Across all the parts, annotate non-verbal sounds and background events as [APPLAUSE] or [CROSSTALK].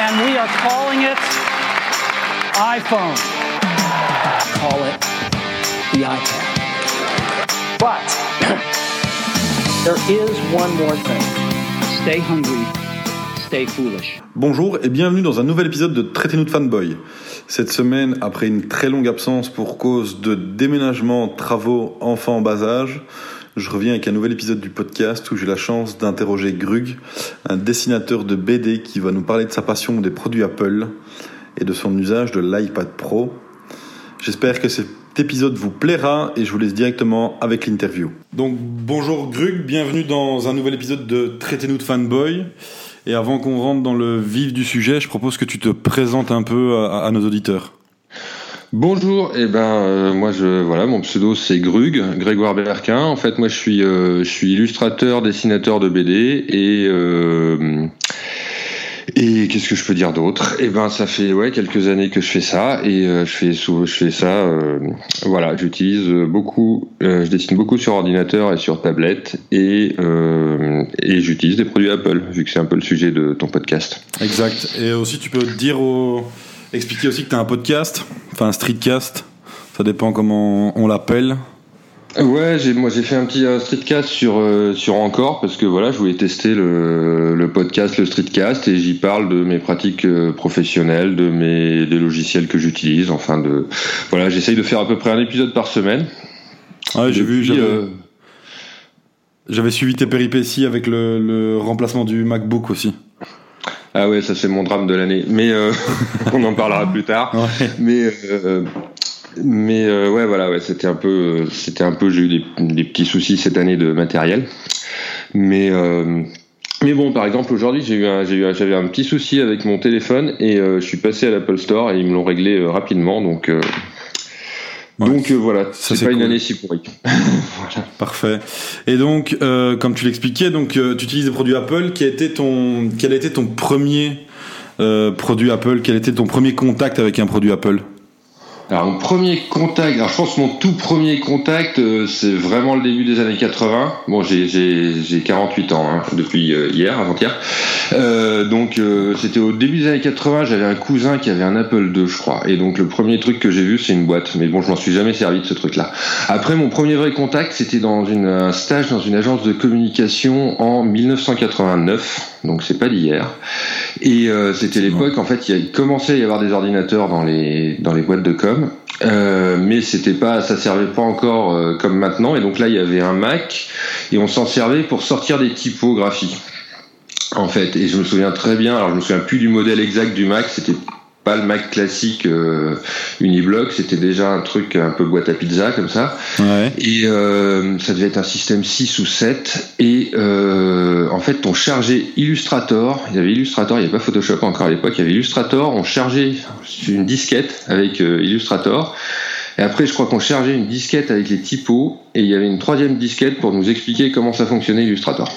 and we are calling it iPhone. Call it the iPad. But [CLEARS THROAT] there is one more thing. Stay hungry, stay foolish. Bonjour et bienvenue dans un nouvel épisode de Traitez-nous de fanboy. Cette semaine, après une très longue absence pour cause de déménagement, travaux, enfants en bas âge, je reviens avec un nouvel épisode du podcast où j'ai la chance d'interroger Grug, un dessinateur de BD qui va nous parler de sa passion des produits Apple et de son usage de l'iPad Pro. J'espère que cet épisode vous plaira et je vous laisse directement avec l'interview. Donc bonjour Grug, bienvenue dans un nouvel épisode de Traitez-nous de fanboy. Et avant qu'on rentre dans le vif du sujet, je propose que tu te présentes un peu à, nos auditeurs. Bonjour, eh ben euh, moi je voilà mon pseudo c'est Grug, Grégoire Berquin. En fait moi je suis euh, illustrateur, dessinateur de BD et euh, et qu'est-ce que je peux dire d'autre? Eh ben, ça fait ouais quelques années que je fais ça et je fais je fais ça. Voilà, j'utilise beaucoup, je dessine beaucoup sur ordinateur et sur tablette et et j'utilise des produits Apple vu que c'est un peu le sujet de ton podcast. Exact. Et aussi, tu peux dire au... expliquer aussi que tu as un podcast, enfin un streetcast. Ça dépend comment on l'appelle. Ouais, j'ai moi j'ai fait un petit euh, streetcast sur euh, sur encore parce que voilà, je voulais tester le, le podcast, le streetcast et j'y parle de mes pratiques euh, professionnelles, de mes des logiciels que j'utilise, enfin de voilà, j'essaye de faire à peu près un épisode par semaine. Ouais, j'ai vu, j'avais suivi tes péripéties avec le, le remplacement du MacBook aussi. Ah ouais, ça c'est mon drame de l'année, mais [LAUGHS] on en parlera plus tard. Ouais. Mais mais euh, ouais, voilà, ouais, c'était un peu, c'était un peu, j'ai eu des, des, petits soucis cette année de matériel. Mais euh, mais bon, par exemple, aujourd'hui, j'ai eu un, j'ai eu, j'avais un petit souci avec mon téléphone et euh, je suis passé à l'Apple Store et ils me l'ont réglé euh, rapidement, donc. Euh, Ouais, donc voilà, ça, c'est pas une année si pourrie. [LAUGHS] voilà. Parfait. Et donc, euh, comme tu l'expliquais, donc euh, tu utilises des produits Apple. Qui a été ton, quel a été ton premier euh, produit Apple? Quel été ton premier contact avec un produit Apple? Alors, mon premier contact, alors je pense mon tout premier contact, euh, c'est vraiment le début des années 80. Bon, j'ai, j'ai, j'ai 48 ans hein, depuis euh, hier, avant-hier. Euh, donc, c'était au début des années 80, j'avais un cousin qui avait un Apple II, je crois. Et donc, le premier truc que j'ai vu, c'est une boîte. Mais bon, je m'en suis jamais servi de ce truc-là. Après, mon premier vrai contact, c'était dans une, un stage dans une agence de communication en 1989. Donc, c'est pas d'hier. Et euh, c'était l'époque, en fait, il commençait à y avoir des ordinateurs dans les, dans les boîtes de com. Euh, mais c'était pas, ça servait pas encore euh, comme maintenant. Et donc là, il y avait un Mac et on s'en servait pour sortir des typographies. En fait, et je me souviens très bien. Alors je me souviens plus du modèle exact du Mac. C'était pas le Mac classique euh, uniblock. C'était déjà un truc un peu boîte à pizza comme ça. Ouais. Et euh, ça devait être un système 6 ou 7. Et euh, en fait, on chargeait Illustrator. Il y avait Illustrator, il n'y avait pas Photoshop encore à l'époque. Il y avait Illustrator. On chargeait une disquette avec Illustrator. Et après, je crois qu'on chargeait une disquette avec les typos. Et il y avait une troisième disquette pour nous expliquer comment ça fonctionnait Illustrator.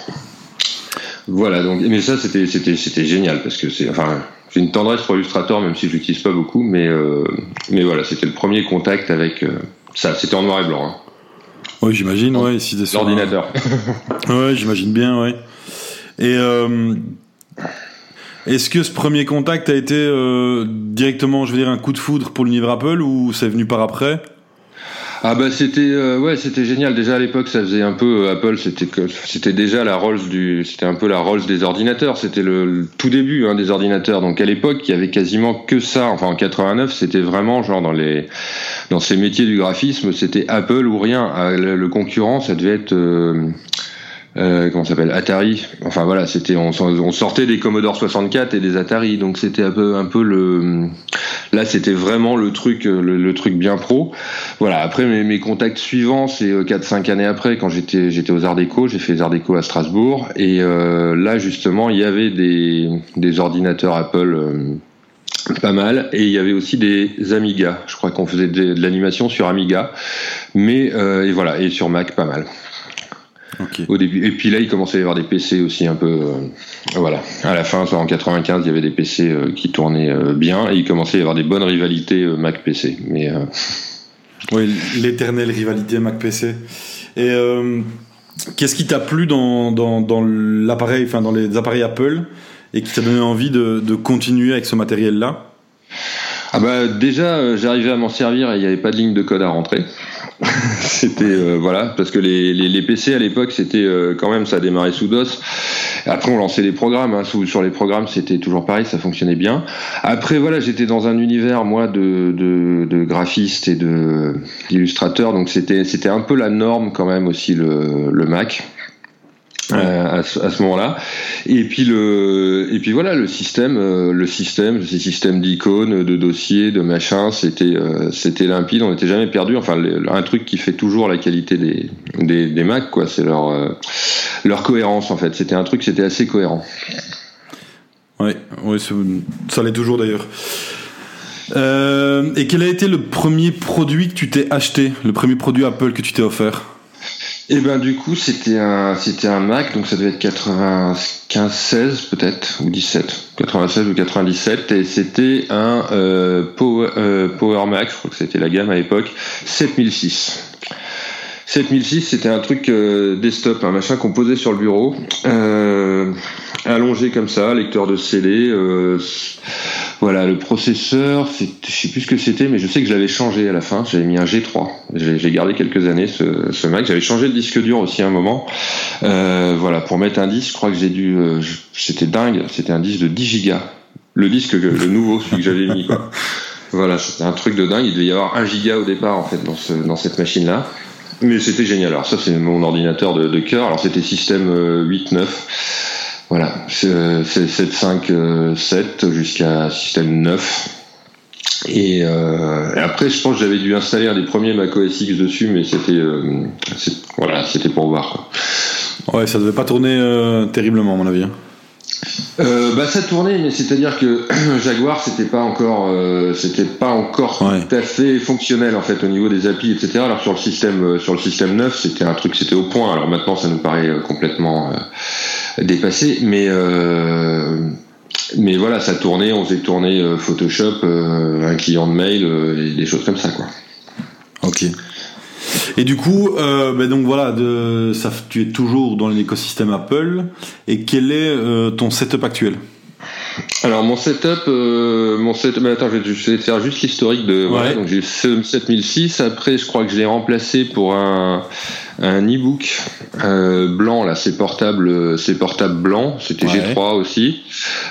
Voilà, donc, mais ça, c'était, c'était, c'était génial parce que c'est, enfin, j'ai une tendresse pour Illustrator, même si je l'utilise pas beaucoup, mais, euh, mais voilà, c'était le premier contact avec euh, ça. C'était en noir et blanc. Hein. Oui, j'imagine. Ouais, si un- L'ordinateur. Ouais, j'imagine bien. Ouais. Et euh, est-ce que ce premier contact a été euh, directement, je veux dire, un coup de foudre pour l'univers Apple ou c'est venu par après? Ah bah c'était euh, ouais c'était génial. Déjà à l'époque ça faisait un peu euh, Apple c'était c'était déjà la Rolls du c'était un peu la Rolls des ordinateurs. C'était le, tout début hein, des ordinateurs. Donc à l'époque il y avait quasiment que ça. Enfin en 89 c'était vraiment genre dans les dans ces métiers du graphisme c'était Apple ou rien. Ah, le, le concurrent ça devait être euh, euh, comment s'appelle Atari. Enfin voilà c'était on, sortait des Commodore 64 et des Atari. Donc c'était un peu un peu le là c'était vraiment le truc euh, le, truc bien pro. Voilà après mes, contacts suivants c'est 4-5 années après quand j'étais j'étais aux Arts Déco j'ai fait les Arts Déco à Strasbourg. Et euh, là justement il y avait des, des ordinateurs Apple euh, pas mal. Et il y avait aussi des Amiga. Je crois qu'on faisait de, de l'animation sur Amiga. Mais euh, et voilà et sur Mac pas mal Au début. Et puis là, il commençait à y avoir des PC aussi un peu. euh, voilà. À la fin, soit en 95, il y avait des PC euh, qui tournaient euh, bien et il commençait à y avoir des bonnes rivalités euh, Mac-PC. Mais euh, Oui, l'éternelle rivalité Mac-PC. Et euh, qu'est-ce qui t'a plu dans, dans, dans l'appareil, enfin dans les appareils Apple et qui t'a donné envie de, de continuer avec ce matériel-là? Ah bah déjà euh, j'arrivais à m'en servir et il n'y avait pas de ligne de code à rentrer. [LAUGHS] c'était euh, voilà parce que les, les, PC à l'époque c'était euh, quand même ça démarrait sous DOS. Après on lançait les programmes hein. sous, sur les programmes c'était toujours pareil ça fonctionnait bien. Après voilà j'étais dans un univers moi de, de, graphiste et de d'illustrateur donc c'était c'était un peu la norme quand même aussi le Mac. Euh, à ce, ce moment-là. Et puis le, et puis voilà, le système, euh, le système, ces systèmes d'icônes, de dossiers, de machins, c'était, euh, c'était limpide. On n'était jamais perdu. Enfin, un truc qui fait toujours la qualité des, des, des Mac, quoi, c'est leur, leur cohérence en fait. C'était un truc, c'était assez cohérent. Ouais, ouais, ça, ça l'est toujours d'ailleurs. Euh, et quel a été le premier produit que tu t'es acheté, le premier produit Apple que tu t'es offert? Et ben du coup, c'était un, c'était un Mac, donc ça devait être 95, 16 peut-être ou 17, 96 ou 97, et c'était un euh, Power, euh, Mac, je crois que c'était la gamme à l'époque, 7006. 7006, c'était un truc euh, desktop, un machin qu'on posait sur le bureau, euh, allongé comme ça, lecteur de CD. Euh, voilà, le processeur, je sais plus ce que c'était, mais je sais que je l'avais changé à la fin. J'avais mis un G3. J'ai gardé quelques années ce, ce Mac. J'avais changé le disque dur aussi à un moment. Euh, voilà, pour mettre un disque, je crois que j'ai dû. euh, c'était dingue. C'était un disque de 10 gigas. Le disque, que- le nouveau, celui que j'avais mis. Quoi. [LAUGHS] Voilà, c'était un truc de dingue. Il devait y avoir un giga au départ en fait dans, ce, dans cette machine-là. Mais c'était génial. Alors ça, c'est mon ordinateur de, de cœur. Alors c'était système euh, 8-9. Voilà, c'est 7, 5, 7 jusqu'à système 9. Et, euh, et après, je pense que j'avais dû installer un des premiers Mac OS X dessus, mais c'était euh, voilà, c'était pour voir. Quoi. Ouais, ça devait pas tourner euh, terriblement à mon avis. hein. Euh, bah ça tournait, mais c'est-à-dire que [CLEARS THROAT] Jaguar c'était pas encore, euh, c'était pas encore Ouais. tout à fait fonctionnel en fait au niveau des applis, etc. Alors sur le système, euh, sur le système 9, c'était un truc, c'était au point. Alors maintenant, ça nous paraît euh, complètement dépassé, mais euh, mais voilà, ça tournait, on faisait tourner euh, Photoshop, euh, un client de mail, et des choses comme ça quoi. Ok. Et du coup, euh, ben donc voilà, de, ça, tu es toujours dans l'écosystème Apple. Et quel est euh, ton setup actuel? Alors mon setup, euh, mon setup, mais attends, je vais, je vais faire juste l'historique de. Voilà, Ouais. donc j'ai ce 7006. Après, je crois que je l'ai remplacé pour un un e-book euh, blanc là, c'est portable, euh, c'est portable blanc. C'était Ouais. G3 aussi.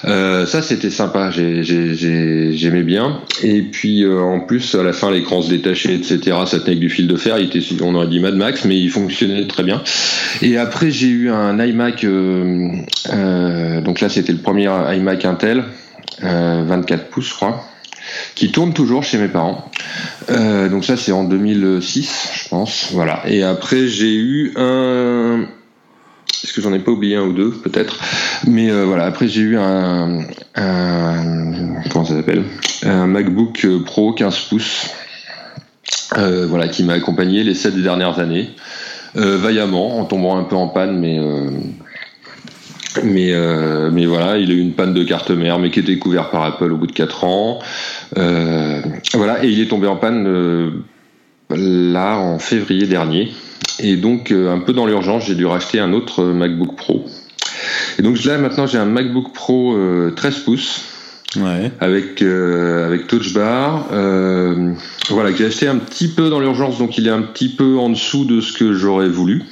Euh, ça c'était sympa, j'ai- j'ai- j'ai- j'aimais bien. Et puis euh, en plus à la fin l'écran se détachait, etc. Ça tenait avec du fil de fer. Il était, on aurait dit Mad Max, mais il fonctionnait très bien. Et après j'ai eu un iMac. euh, euh, donc là c'était le premier iMac Intel, euh, 24 pouces je crois, qui tourne toujours chez mes parents. Euh, donc ça c'est en 2006 je pense. Voilà. Et après j'ai eu un est-ce que j'en ai pas oublié un ou deux peut-être mais euh, voilà après j'ai eu un, comment ça s'appelle? Un MacBook Pro 15 pouces euh, voilà qui m'a accompagné les sept dernières années euh, vaillamment en tombant un peu en panne mais euh, mais euh, mais voilà il a eu une panne de carte mère mais qui était couvert par Apple au bout de 4 ans. Euh, voilà et il est tombé en panne euh, là en février dernier. Et donc euh, un peu dans l'urgence j'ai dû racheter un autre euh, MacBook Pro. Et donc là maintenant j'ai un MacBook Pro euh, 13 pouces. Ouais. avec euh, avec Touch Bar. Euh, voilà que j'ai acheté un petit peu dans l'urgence donc il est un petit peu en dessous de ce que j'aurais voulu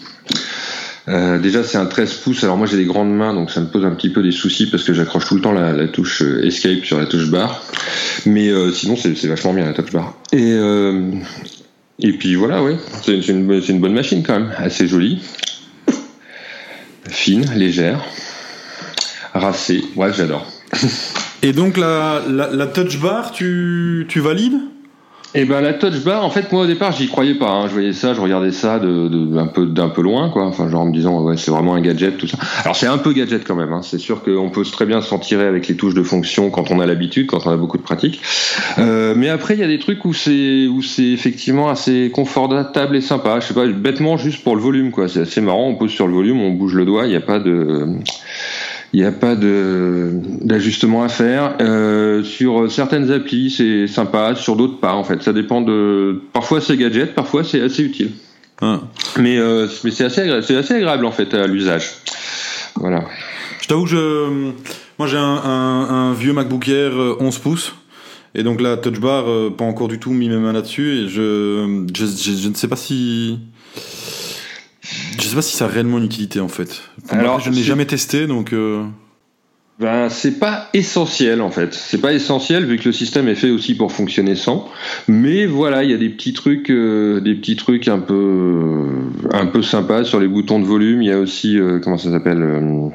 euh, déjà c'est un 13 pouces. Alors moi j'ai des grandes mains donc ça me pose un petit peu des soucis parce que j'accroche tout le temps la, touche euh, Escape sur la touche bar mais euh, sinon c'est vachement bien la touch bar et euh, et puis voilà ouais c'est une bonne machine quand même. Assez jolie. Fine légère. Racée. Ouais j'adore. Et donc la, la, la touch bar, tu, tu valides? Et ben la touch bar, en fait moi au départ j'y croyais pas. hein. Je voyais ça, je regardais ça de- d'un peu d'un peu loin quoi. Enfin genre en me disant ouais c'est vraiment un gadget tout ça. Alors c'est un peu gadget quand même. hein. C'est sûr qu'on peut très bien s'en tirer avec les touches de fonction quand on a l'habitude, quand on a beaucoup de pratique. Euh, mais après il y a des trucs où c'est où c'est effectivement assez confortable et sympa. Je sais pas bêtement juste pour le volume quoi. C'est assez marrant. On pose sur le volume, on bouge le doigt. Il n'y a pas de il n'y a pas d'ajustement à faire. Euh, sur certaines applis, c'est sympa, sur d'autres pas. En fait, ça dépend de. Parfois c'est gadget, parfois c'est assez utile. Hein. Mais euh, mais c'est assez assez agréable en fait à l'usage. Voilà. Je t'avoue que je, Moi, j'ai un, un, un, vieux MacBook Air 11 pouces. Et donc la touch bar, pas encore du tout mis mes mains là-dessus. Et je, je, je, je, ne sais pas si. Je sais pas si ça a réellement une utilité en fait. Alors, je ne l'ai jamais testé donc. Euh... Ben, c'est pas essentiel en fait. C'est pas essentiel vu que le système est fait aussi pour fonctionner sans. Mais voilà, il y a des petits trucs, euh, des petits trucs un peu, un peu sympas sur les boutons de volume. Il y a aussi, euh, comment ça s'appelle euh,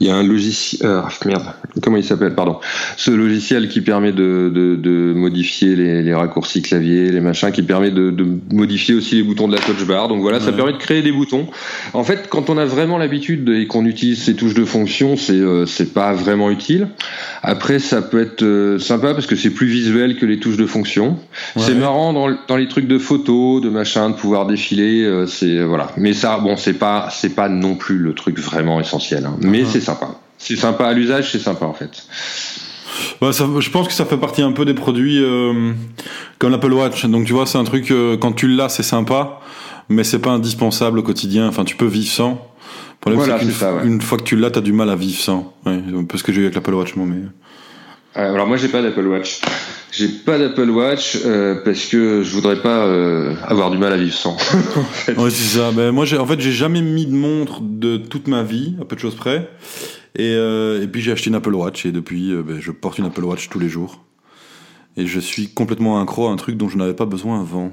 il y a un logiciel, euh, merde, comment il s'appelle, pardon, ce logiciel qui permet de, de, de modifier les, les, raccourcis clavier, les machins, qui permet de, de, modifier aussi les boutons de la touch bar. Donc voilà, ça permet de créer des boutons. En fait, quand on a vraiment l'habitude et qu'on utilise ces touches de fonction, c'est euh, c'est pas vraiment utile. Après, ça peut être euh, sympa parce que c'est plus visuel que les touches de fonction. C'est marrant dans, dans les trucs de photos, de machin, de pouvoir défiler. Euh, c'est voilà. Mais ça, bon, c'est pas c'est pas non plus le truc vraiment essentiel. Hein. Mais c'est sympa. C'est sympa à l'usage, c'est sympa en fait. Bah, ça, je pense que ça fait partie un peu des produits euh, comme l'Apple Watch. Donc tu vois, c'est un truc euh, quand tu l'as, c'est sympa, mais c'est pas indispensable au quotidien. Enfin, tu peux vivre sans. Voilà, c'est ça, une fois que tu l'as, t'as du mal à vivre sans. Ouais, un peu ce que j'ai eu avec l'Apple Watch, moi. Mais... Euh, alors moi, j'ai pas d'Apple Watch. J'ai pas d'Apple Watch euh, parce que je voudrais pas euh, avoir du mal à vivre sans. [LAUGHS] en fait. Ouais, c'est ça. Ben, moi, j'ai, en fait, j'ai jamais mis de montre de toute ma vie, à peu de choses près. Et, euh, et puis j'ai acheté une Apple Watch et depuis, ben, je porte une Apple Watch tous les jours. Et je suis complètement accro à un truc dont je n'avais pas besoin avant.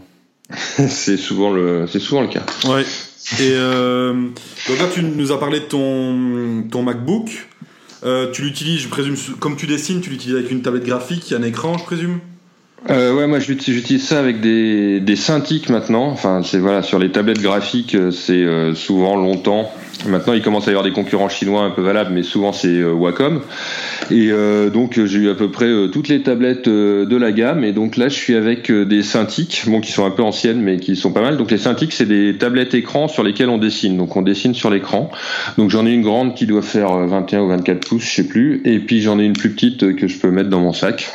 [LAUGHS] c'est souvent le, c'est souvent le cas. Ouais. Et euh, donc là, tu nous as parlé de ton, ton MacBook. Euh, tu l'utilises, je présume, comme tu dessines, tu l'utilises avec une tablette graphique, un écran, je présume? Euh, ouais, moi j'utilise ça avec des, des maintenant. Enfin, c'est voilà, sur les tablettes graphiques, euh, c'est euh, souvent longtemps. Maintenant, il commence à y avoir des concurrents chinois un peu valables, mais souvent c'est euh, Wacom. Et euh, donc j'ai eu à peu près toutes les tablettes de la gamme. Et donc là, je suis avec des Cintiq, bon, qui sont un peu anciennes, mais qui sont pas mal. Donc les Cintiq, c'est des tablettes écran sur lesquelles on dessine. Donc on dessine sur l'écran. Donc j'en ai une grande qui doit faire 21 ou 24 pouces, je sais plus. Et puis j'en ai une plus petite que je peux mettre dans mon sac.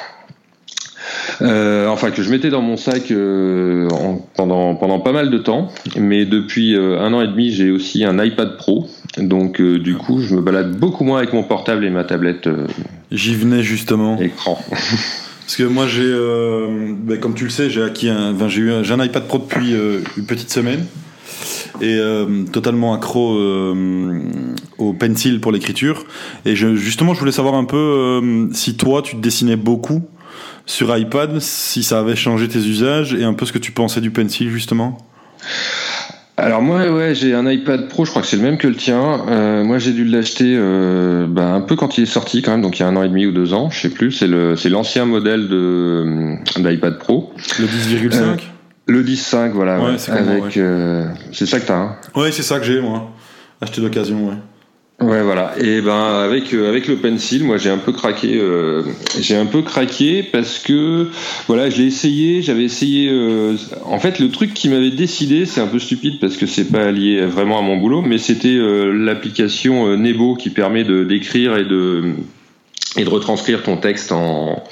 Euh, enfin que je mettais dans mon sac euh, en, pendant pendant pas mal de temps, mais depuis euh, un an et demi j'ai aussi un iPad Pro, donc euh, du coup je me balade beaucoup moins avec mon portable et ma tablette. Euh, J'y venais justement. Écran. [LAUGHS] Parce que moi j'ai, ben, comme tu le sais, j'ai acquis un, ben, j'ai eu un, j'ai un iPad Pro depuis une petite semaine et totalement accro au pencil pour l'écriture. Et je, justement, je voulais savoir un peu si toi, tu dessinais beaucoup sur iPad, si ça avait changé tes usages et un peu ce que tu pensais du pencil justement alors moi, ouais, j'ai un iPad Pro, je crois que c'est le même que le tien. Euh, moi, j'ai dû l'acheter euh, bah, un peu quand il est sorti quand même, donc il y a un an et demi ou deux ans, je sais plus. C'est le, c'est l'ancien modèle de euh, d'iPad Pro. Le 10,5. Euh, le 10,5, voilà. Ouais, c'est avec, euh, c'est ça que t'as. Hein ouais, c'est ça que j'ai moi. Acheté d'occasion, ouais. Ouais voilà. Et ben avec euh, avec le pencil moi j'ai un peu craqué euh, j'ai un peu craqué parce que voilà je l'ai essayé j'avais essayé euh, en fait le truc qui m'avait décidé c'est un peu stupide parce que c'est pas lié vraiment à mon boulot mais c'était l'application Nebo qui permet de d'écrire et de et de retranscrire ton texte en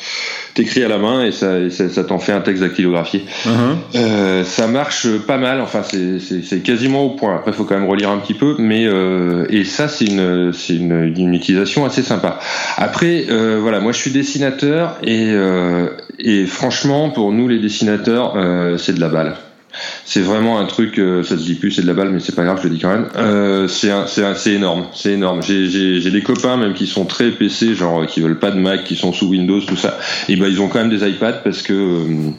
t'écris à la main et ça, ça, ça t'en fait un texte dactylographié. Uh -huh. euh, ça marche pas mal, enfin c'est quasiment au point. Après, il faut quand même relire un petit peu, mais euh, et ça c'est une c'est une, une, utilisation assez sympa. Après, euh, voilà, moi je suis dessinateur et euh, et franchement pour nous les dessinateurs euh, c'est de la balle. C'est vraiment un truc, euh, ça se dit plus, c'est de la balle, mais c'est pas grave, je le dis quand même. Euh, c'est énorme, c'est énorme. J'ai des copains même qui sont très PC, genre qui veulent pas de Mac, qui sont sous Windows, tout ça. Et ben ils ont quand même des iPads parce que euh,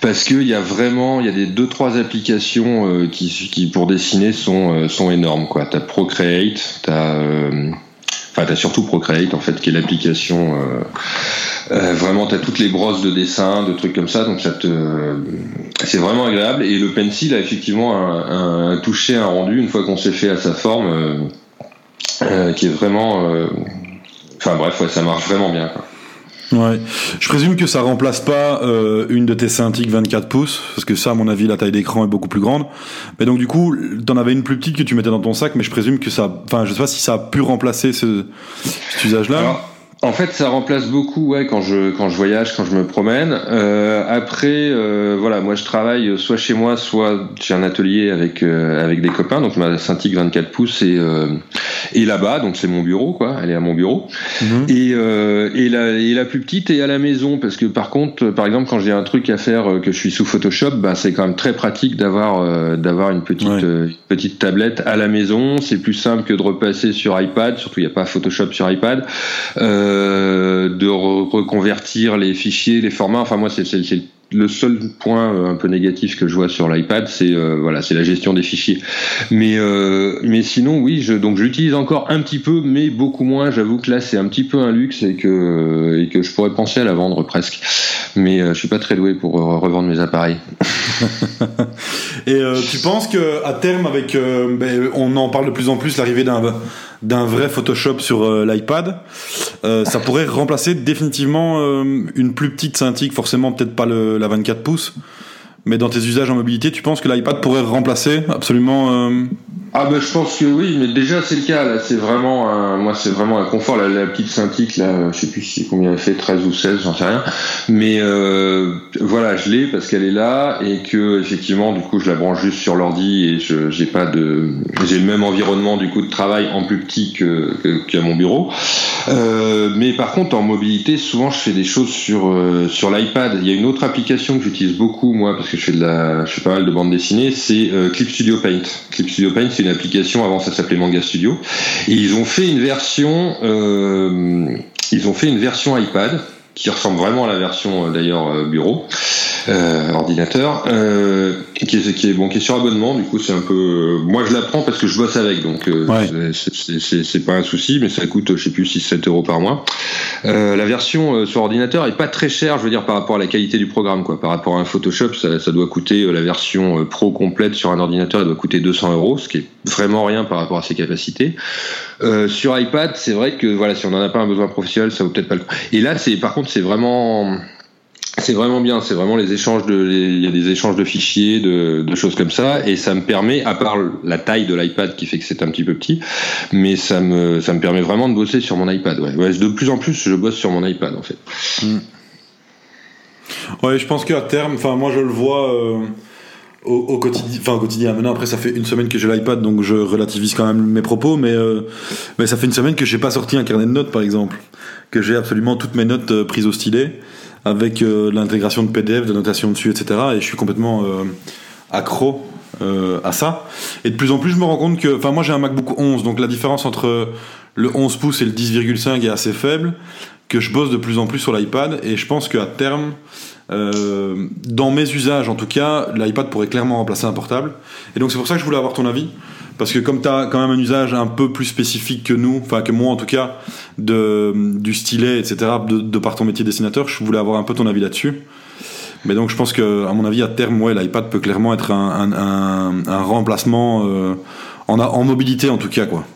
parce qu'il y a vraiment, il y a des deux trois applications euh, qui, qui pour dessiner sont sont énormes quoi. T'as Procreate, t'as enfin t'as surtout Procreate en fait qui est l'application euh, vraiment, tu as toutes les brosses de dessin, de trucs comme ça, donc ça te, c'est vraiment agréable. Et le pencil a effectivement un, un toucher, un rendu une fois qu'on s'est fait à sa forme, euh, euh, qui est vraiment, euh, enfin bref, ouais, ça marche vraiment bien. Quoi. Ouais. Je présume que ça remplace pas euh, une de tes Cintiq 24 pouces, parce que ça, à mon avis, la taille d'écran est beaucoup plus grande. Mais donc du coup, t'en avais une plus petite que tu mettais dans ton sac, mais je présume que ça, enfin, je sais pas si ça a pu remplacer ce, cet usage-là. En fait, ça remplace beaucoup, ouais, quand je quand je voyage, quand je me promène. Euh, après, euh, voilà, moi je travaille soit chez moi, soit j'ai un atelier avec euh, avec des copains. Donc ma Cintiq 24 pouces est est là-bas, donc c'est mon bureau, quoi. Elle est à mon bureau. Mhm. Et et la et la plus petite est à la maison, parce que par contre, par exemple, quand j'ai un truc à faire que je suis sous Photoshop, bah c'est quand même très pratique d'avoir d'avoir une petite petite tablette à la maison. C'est plus simple que de repasser sur iPad. Surtout, il n'y a pas Photoshop sur iPad. Euh, euh, de reconvertir les fichiers, les formats. Enfin, moi, c'est le seul point euh, un peu négatif que je vois sur l'iPad, c'est euh, voilà, c'est la gestion des fichiers. Mais mais sinon, oui, je, j'utilise encore un petit peu, mais beaucoup moins. J'avoue que là, c'est un petit peu un luxe et que je pourrais penser à la vendre presque. Mais je suis pas très doué pour revendre mes appareils. [LAUGHS] et tu penses que à terme, avec, ben, on en parle de plus en plus, l'arrivée d'un d'un vrai Photoshop sur euh, l'iPad, euh, ça pourrait remplacer définitivement euh, une plus petite Cintiq, forcément peut-être pas le, la 24 pouces, mais dans tes usages en mobilité, tu penses que l'iPad pourrait remplacer absolument ah ben je pense que oui, mais déjà c'est le cas là, c'est vraiment un, moi c'est vraiment un confort la, petite Cintiq là, je sais plus si combien elle fait 13 ou 16, j'en sais rien. Mais euh, voilà, je l'ai parce qu'elle est là et que effectivement du coup je la branche juste sur l'ordi et je j'ai pas de j'ai le même environnement du coup de travail en plus petit que qu'à mon bureau. Euh, mais par contre en mobilité, souvent je fais des choses sur euh, sur l'iPad. Il y a une autre application que j'utilise beaucoup moi parce que je fais de la je fais pas mal de bande dessinée, c'est euh, Clip Studio Paint. Clip Studio Paint une application, avant ça s'appelait Manga Studio, et ils ont fait une version, euh, ils ont fait une version iPad qui ressemble vraiment à la version euh, d'ailleurs euh, bureau. Euh, ordinateur, euh, qui, est, qui est bon, qui est sur abonnement. Du coup, c'est un peu. Euh, moi, je la prends parce que je bosse avec, donc c'est pas un souci, mais ça coûte, je sais plus, 6-7 euros par mois. la version sur ordinateur est pas très chère, je veux dire, par rapport à la qualité du programme, quoi. Par rapport à un Photoshop, ça, ça doit coûter la version pro complète sur un ordinateur, elle doit coûter 200 euros, ce qui est vraiment rien par rapport à ses capacités. Sur iPad, c'est vrai que voilà, si on n'en a pas un besoin professionnel, ça vaut peut-être pas le coup. Et là, c'est par contre, c'est vraiment c'est vraiment bien, c'est vraiment les échanges de, il y a des échanges de fichiers, de, choses comme ça, et ça me permet, à part la taille de l'iPad qui fait que c'est un petit peu petit, mais ça me, permet vraiment de bosser sur mon iPad. Ouais. de plus en plus, je bosse sur mon iPad en fait. Hmm. Ouais, je pense qu'à terme, enfin moi je le vois euh, au, au, quotidien, enfin au quotidien. Maintenant après ça fait une semaine que j'ai l'iPad, donc je relativise quand même mes propos, mais euh, mais ça fait une semaine que j'ai pas sorti un carnet de notes par exemple, que j'ai absolument toutes mes notes euh, prises au stylet avec euh, l'intégration de PDF, de notation dessus, etc. Et je suis complètement euh, accro euh, à ça. Et de plus en plus, je me rends compte que, enfin, moi j'ai un MacBook 11, donc la différence entre le 11 pouces et le 10,5 est assez faible, que je bosse de plus en plus sur l'iPad, et je pense qu'à terme, euh, dans mes usages en tout cas, l'iPad pourrait clairement remplacer un portable. Et donc c'est pour ça que je voulais avoir ton avis. Parce que comme tu as quand même un usage un peu plus spécifique que nous, enfin que moi en tout cas, de, du stylet, etc., de, par ton métier dessinateur, je voulais avoir un peu ton avis là-dessus. Mais donc je pense que, à mon avis, à terme, ouais, l'iPad peut clairement être un, un, remplacement euh, en, en mobilité en tout cas, quoi.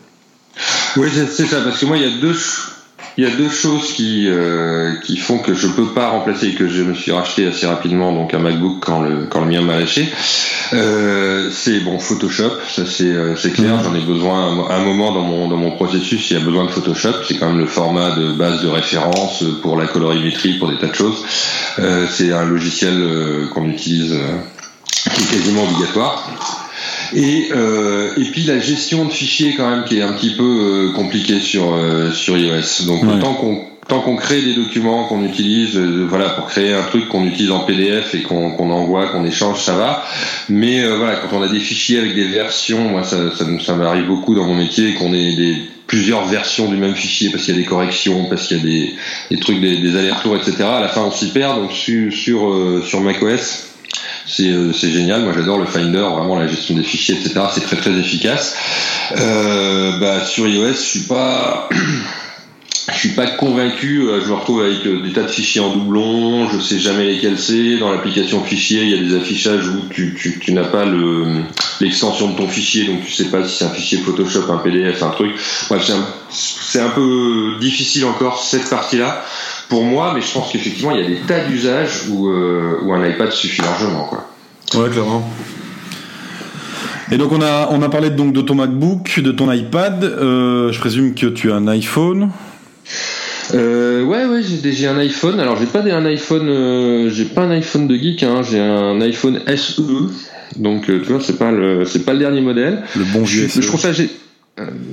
Oui, c'est ça, parce que moi, il y a deux, il y a deux choses qui, euh, qui font que je peux pas remplacer et que je me suis racheté assez rapidement donc un MacBook quand le, quand le mien m'a lâché. Euh, c'est bon Photoshop, ça c'est euh, c'est clair. J'en ai besoin à un moment dans mon dans mon processus. Il y a besoin de Photoshop. C'est quand même le format de base de référence pour la colorimétrie, pour des tas de choses. Euh, c'est un logiciel euh, qu'on utilise qui est quasiment obligatoire. Et, euh, et puis la gestion de fichiers quand même qui est un petit peu euh, compliquée sur euh, sur iOS. Donc tant qu'on tant qu'on crée des documents qu'on utilise, euh, voilà, pour créer un truc qu'on utilise en PDF et qu'on qu'on envoie, qu'on échange, ça va. Mais voilà, quand on a des fichiers avec des versions, moi ça ça, ça m'arrive beaucoup dans mon métier qu'on ait des plusieurs versions du même fichier parce qu'il y a des corrections, parce qu'il y a des, des trucs, des, des allers-retours, etc. À la fin, on s'y perd. Donc sur sur, sur macOS, euh, c'est génial. Moi, j'adore le Finder, vraiment la gestion des fichiers, etc. C'est très très efficace. Euh, bah, sur iOS, je suis pas [CLEARS THROAT] je suis pas convaincu. Euh, je me retrouve avec des tas de fichiers en doublon. Je sais jamais lesquels c'est. Dans l'application fichier, il y a des affichages où tu, n'as pas le l'extension de ton fichier, donc tu sais pas si c'est un fichier Photoshop, un PDF, un truc. Bref, c'est un, peu difficile encore cette partie-là pour moi, mais je pense qu'effectivement, il y a des tas d'usages où, euh, où, un iPad suffit largement. Quoi. Ouais, clairement. Et donc on a, on a parlé donc de ton MacBook, de ton iPad. Euh, je présume que tu as un iPhone. Euh, ouais, ouais, j'ai, j'ai un iPhone. Alors, j'ai pas un iPhone, euh, j'ai pas un iPhone de geek. Hein, j'ai un iPhone SE. Donc, tu vois, c'est pas le, c'est pas le dernier modèle. Le bon vieux. Je, je trouve ça, j'ai,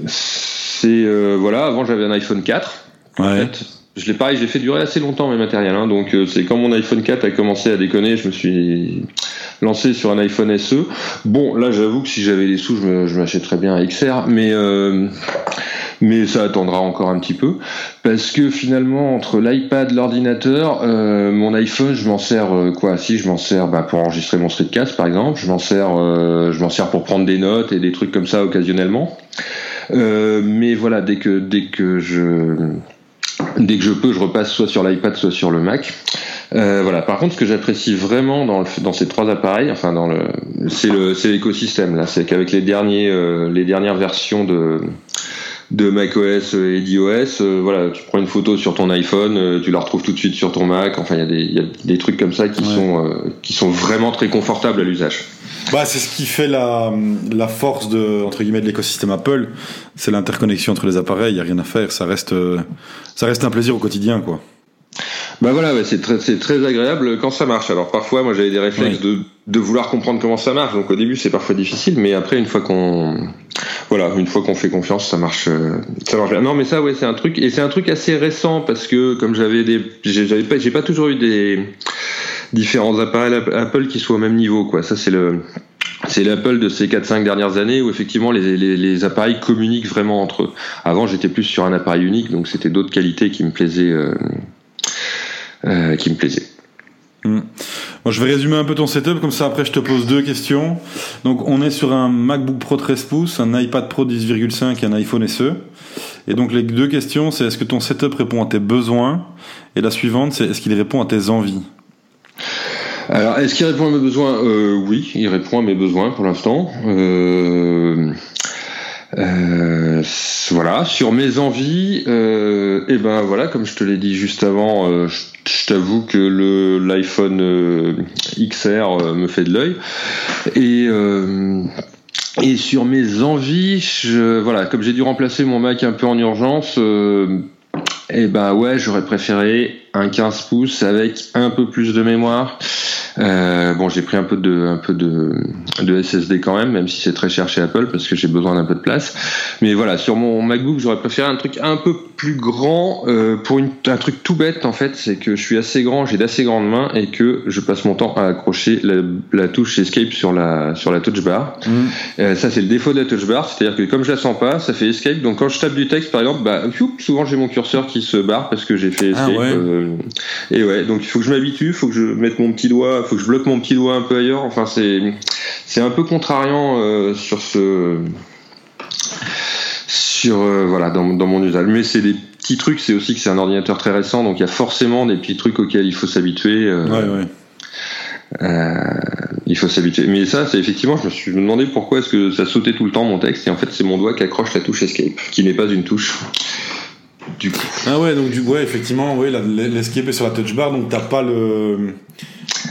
c'est voilà. Avant, j'avais un iPhone 4. Ouais. En fait, je l'ai pareil, j'ai fait durer assez longtemps mes matériels. Hein, donc, c'est quand mon iPhone 4 a commencé à déconner, je me suis lancé sur un iPhone SE. Bon, là, j'avoue que si j'avais les sous, je, je m'achèterais bien un XR, mais euh, mais ça attendra encore un petit peu parce que finalement entre l'iPad, l'ordinateur, euh, mon iPhone, je m'en sers euh, quoi Si, je m'en sers bah, pour enregistrer mon streetcast par exemple. Je m'en sers, euh, je m'en sers pour prendre des notes et des trucs comme ça occasionnellement. Euh, mais voilà, dès que dès que je dès que je peux, je repasse soit sur l'iPad, soit sur le Mac. Euh, voilà. Par contre, ce que j'apprécie vraiment dans, le, dans ces trois appareils, enfin dans le, c'est le, c'est l'écosystème là. C'est qu'avec les derniers, euh, les dernières versions de de macOS et d'iOS, euh, voilà, tu prends une photo sur ton iPhone, euh, tu la retrouves tout de suite sur ton Mac. Enfin, il y a des, il y a des trucs comme ça qui Ouais. sont, euh, qui sont vraiment très confortables à l'usage. Bah, c'est ce qui fait la, la force de, entre guillemets, de l'écosystème Apple. C'est l'interconnexion entre les appareils. Il y a rien à faire. Ça reste, euh, ça reste un plaisir au quotidien, quoi. Bah voilà, ouais, c'est très, agréable quand ça marche. Alors parfois, moi j'avais des réflexes de, de vouloir comprendre comment ça marche. Donc au début, c'est parfois difficile, mais après, une fois qu'on, voilà, une fois qu'on fait confiance, ça marche, euh, ça marche bien. Non, mais ça, ouais, c'est un truc, et c'est un truc assez récent parce que comme j'avais des, j'avais pas, j'ai pas toujours eu des différents appareils Apple qui soient au même niveau, quoi. Ça, c'est le, c'est l'Apple de ces 4-5 dernières années où effectivement les, les, les appareils communiquent vraiment entre eux. Avant, j'étais plus sur un appareil unique, donc c'était d'autres qualités qui me plaisaient. euh, euh, qui me plaisait. Moi, je vais résumer un peu ton setup, comme ça après je te pose deux questions. Donc, on est sur un MacBook Pro 13 pouces, un iPad Pro 10,5 et un iPhone SE. Et donc, les deux questions, c'est est-ce que ton setup répond à tes besoins? Et la suivante, c'est est-ce qu'il répond à tes envies? Alors, est-ce qu'il répond à mes besoins? Euh, Oui, il répond à mes besoins pour l'instant. Euh, euh, voilà, sur mes envies, euh, et ben voilà, comme je te l'ai dit juste avant, euh, je, t'avoue que le l'iPhone euh, XR euh, me fait de l'œil. Et et sur mes envies, voilà, comme j'ai dû remplacer mon Mac un peu en urgence, et ben ouais, j'aurais préféré un 15 pouces avec un peu plus de mémoire. Euh, bon, j'ai pris un peu de un peu de, de SSD quand même, même si c'est très cher chez Apple parce que j'ai besoin d'un peu de place. Mais voilà, sur mon MacBook, j'aurais préféré un truc un peu plus grand euh, pour une, un truc tout bête en fait, c'est que je suis assez grand, j'ai d'assez grandes mains et que je passe mon temps à accrocher la, la touche Escape sur la sur la touch bar. Euh, ça c'est le défaut de la touch bar, c'est-à-dire que comme je la sens pas, ça fait escape. Donc quand je tape du texte par exemple, bah souvent j'ai mon curseur qui se barre parce que j'ai fait Ah escape. ouais. Et ouais, donc il faut que je m'habitue, il faut que je mette mon petit doigt, faut que je bloque mon petit doigt un peu ailleurs. Enfin c'est c'est un peu contrariant euh, sur ce sur euh, voilà dans, dans mon usage. Mais c'est des petits trucs, c'est aussi que c'est un ordinateur très récent, donc il y a forcément des petits trucs auxquels il faut s'habituer. euh, Ouais, ouais. euh, il faut s'habituer. Mais ça, c'est effectivement, je me suis demandé pourquoi est-ce que ça sautait tout le temps mon texte, et en fait, c'est mon doigt qui accroche la touche Escape, qui n'est pas une touche. Du coup. Ah ouais, donc du ouais, effectivement, ouais, l'escape est sur la touch bar, donc t'as pas le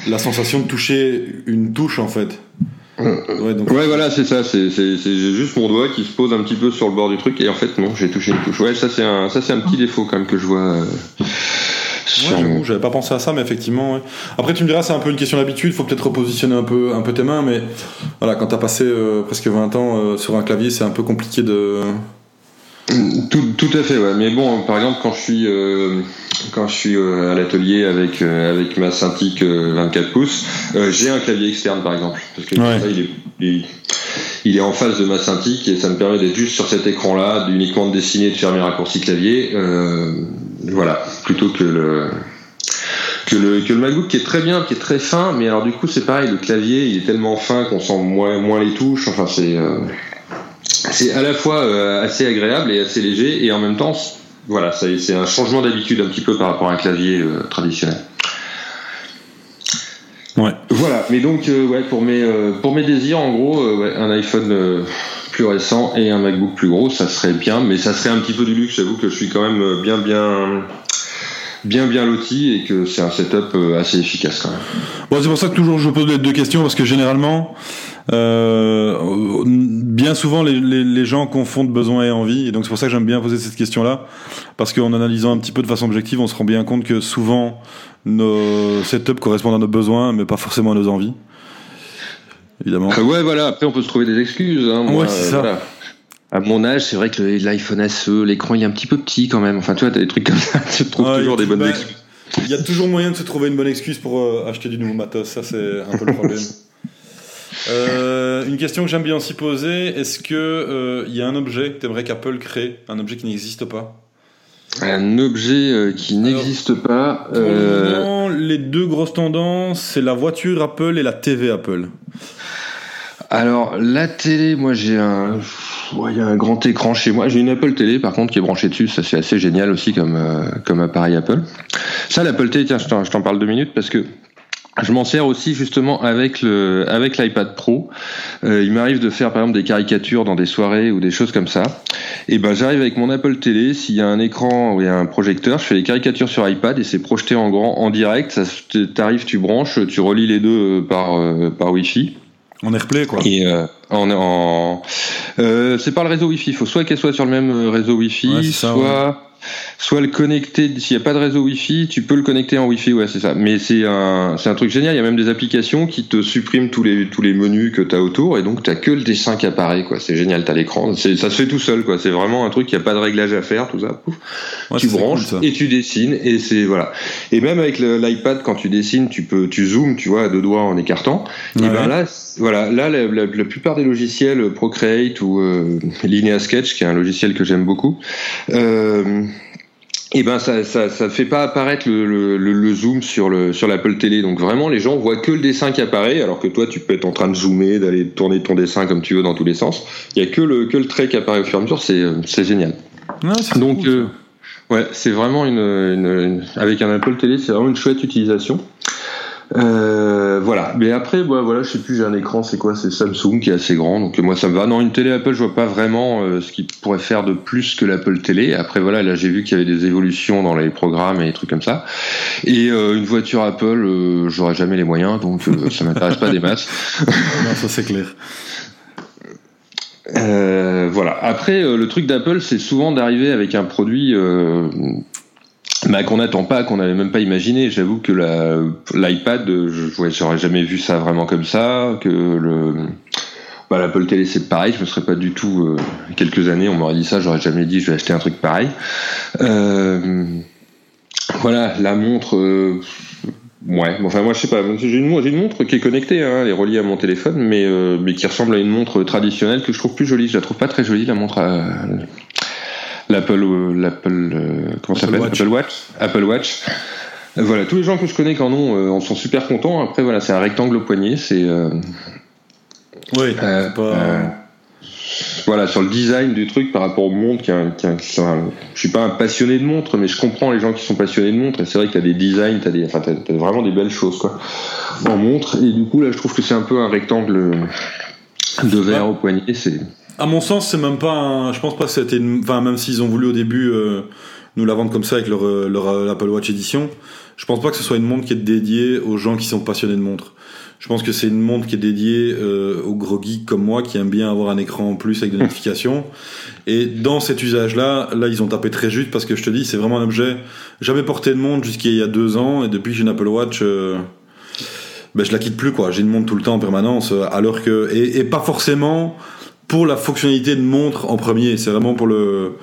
la sensation de toucher une touche en fait. Ouais, donc Ouais, voilà, c'est ça. C'est juste mon doigt qui se pose un petit peu sur le bord du truc, et en fait, non, j'ai touché une touche. Ouais, ça, c'est un, ça, c'est un petit défaut quand même que je vois. euh, sur Ouais, j'avais pas pensé à ça, mais effectivement. ouais. Après, tu me diras, c'est un peu une question d'habitude. Faut peut-être repositionner un peu, un peu tes mains, mais voilà, quand t'as passé euh, presque 20 ans euh, sur un clavier, c'est un peu compliqué de. Tout, tout à fait, ouais. Mais bon, par exemple, quand je suis euh, quand je suis euh, à l'atelier avec euh, avec ma Cintiq euh, 24 pouces, euh, j'ai un clavier externe, par exemple, parce que Ouais. ça, il est il, il est en face de ma Cintiq et ça me permet d'être juste sur cet écran-là, d'uniquement de dessiner, de faire mes raccourcis clavier, euh, voilà, plutôt que le que le, que le MacBook qui est très bien, qui est très fin, mais alors du coup c'est pareil, le clavier il est tellement fin qu'on sent moins, moins les touches, enfin c'est euh, c'est à la fois euh, assez agréable et assez léger et en même temps c'est- voilà c'est un changement d'habitude un petit peu par rapport à un clavier euh, traditionnel. Ouais. Voilà, mais donc euh, ouais pour mes pour mes désirs en gros ouais, un iPhone plus récent et un MacBook plus gros ça serait bien, mais ça serait un petit peu du luxe. J'avoue que je suis quand même bien bien bien bien loti et que c'est un setup assez efficace quand même. Bon, c'est pour ça que toujours je pose les deux questions parce que généralement, bien souvent, les, les, les, gens confondent besoin et envie, et donc c'est pour ça que j'aime bien poser cette question-là, parce qu'en analysant un petit peu de façon objective, on se rend bien compte que souvent nos setups correspondent à nos besoins, mais pas forcément à nos envies. Évidemment. Euh, ouais, voilà. Après, on peut se trouver des excuses. Hein, ouais, c'est ça. Voilà. À mon âge, c'est vrai que l'iPhone SE, l'écran il est un petit peu petit quand même. Enfin, tu vois, t'as des trucs comme ça, [LAUGHS] tu trouves Ouais, toujours il y a des bonnes tout- excuses. Il y a toujours moyen de se trouver une bonne excuse pour euh, acheter du nouveau matos, ça c'est un peu le problème. [LAUGHS] Euh, une question que j'aime bien aussi poser, est-ce que euh, il y a un objet que tu aimerais qu'Apple crée, un objet qui n'existe pas? Un objet euh, qui n'existe pas. Pour le moment, les deux grosses tendances, c'est la voiture Apple et la TV Apple. Alors, la télé, moi j'ai un. ouais, Il y a un grand écran chez moi. J'ai une Apple télé par contre qui est branchée dessus. Ça c'est assez génial aussi comme, euh, comme appareil Apple. Ça, l'Apple télé, tiens, je t'en parle deux minutes parce que je m'en sers aussi justement avec le avec l'iPad Pro. Euh, il m'arrive de faire par exemple des caricatures dans des soirées ou des choses comme ça. Et ben j'arrive avec mon Apple télé. S'il y a un écran ou il y a un projecteur, je fais les caricatures sur iPad et c'est projeté en grand en direct. T'arrives, tu branches, tu relis les deux euh, par euh, par Wi-Fi. En AirPlay quoi. Et euh, en, en euh, c'est pas le réseau Wi-Fi. Il faut soit qu'elle soit sur le même euh, réseau Wi-Fi, Ouais, c'est ça, soit soit le connecter. S'il n'y a pas de réseau Wi-Fi, tu peux le connecter en Wi-Fi. Ouais, c'est ça. Mais c'est un c'est un truc génial. Il y a même des applications qui te suppriment tous les tous les menus que tu as autour et donc tu que le dessin qui apparaît. Quoi, c'est génial. T'as l'écran. C'est ça se fait tout seul. Quoi, c'est vraiment un truc. Il n'y a pas de réglage à faire. Tout ça. Pouf Ouais, tu branches cool, et tu dessines et c'est voilà. Et même avec le- l'iPad quand tu dessines, tu peux tu zoomes, tu vois, à deux doigts en écartant. Ouais. Et ben là, voilà, là la, la- la plupart des logiciels euh, Procreate ou euh, Linear Sketch, qui est un logiciel que j'aime beaucoup. Euh, et ben ça, ça ça fait pas apparaître le, le, le- zoom sur le sur l'Apple télé donc vraiment les gens voient que le dessin qui apparaît alors que toi tu peux être en train de zoomer d'aller tourner ton dessin comme tu veux dans tous les sens. Il y a que le que le trait qui apparaît au fur et à mesure. C'est euh, c'est génial. Donc cool, euh, ouais, c'est vraiment une, une- une- avec un Apple Télé, c'est vraiment une chouette utilisation. Euh, voilà. Mais après, bah, voilà, je sais plus, j'ai un écran, c'est quoi? C'est Samsung qui est assez grand, donc moi ça me va. Non, une télé Apple, je vois pas vraiment euh, ce qu'il pourrait faire de plus que l'Apple Télé. Après, voilà, là j'ai vu qu'il y avait des évolutions dans les programmes et des trucs comme ça. Et euh, une voiture Apple, j'aurais jamais les moyens, donc ça m'intéresse pas des masses. [LAUGHS] Non, ça c'est clair. Voilà. Après, le truc d'Apple, c'est souvent d'arriver avec un produit bah, qu'on n'attend pas, qu'on n'avait même pas imaginé. J'avoue que l'iPad, euh, je ouais, j'aurais jamais vu ça vraiment comme ça. Que le bah, l'Apple Télé, c'est pareil. Je me serais pas du tout. euh, quelques années, on m'aurait dit ça, j'aurais jamais dit je vais acheter un truc pareil. Euh, voilà, la montre. euh, Ouais, enfin moi je sais pas, j'ai une, montre qui est connectée, hein, elle est reliée à mon téléphone, mais, euh, mais qui ressemble à une montre traditionnelle que je trouve plus jolie. Je la trouve pas très jolie la montre à l'Apple, euh, l'Apple, euh, comment ça Apple s'appelle? Watch. Apple Watch. Apple Watch. Euh, Voilà, tous les gens que je connais qui en ont, euh, en sont super contents. Après voilà, c'est un rectangle au poignet, c'est euh, Oui, euh, c'est pas. euh, voilà sur le design du truc par rapport aux montres qui un- qui est un- qui sont un- je suis pas un passionné de montres mais je comprends les gens qui sont passionnés de montres et c'est vrai que t'as des designs t'as des enfin t'as, t'as vraiment des belles choses quoi en montre et du coup là je trouve que c'est un peu un rectangle de verre au poignet c'est À mon sens, c'est même pas un. Je pense pas que c'était une. Enfin, même s'ils ont voulu au début euh, nous la vendre comme ça avec leur, euh, leur euh, Apple Watch Edition, je pense pas que ce soit une montre qui est dédiée aux gens qui sont passionnés de montres. Je pense que c'est une montre qui est dédiée euh, aux gros geeks comme moi qui aiment bien avoir un écran en plus avec des notifications. Et dans cet usage-là, là, ils ont tapé très juste parce que je te dis, c'est vraiment un objet. J'avais porté de montre jusqu'il y a deux ans et depuis que j'ai une Apple Watch. euh, ben, je la quitte plus quoi. J'ai une montre tout le temps en permanence, euh, alors que et, et pas forcément pour la fonctionnalité de montre en premier. C'est vraiment pour le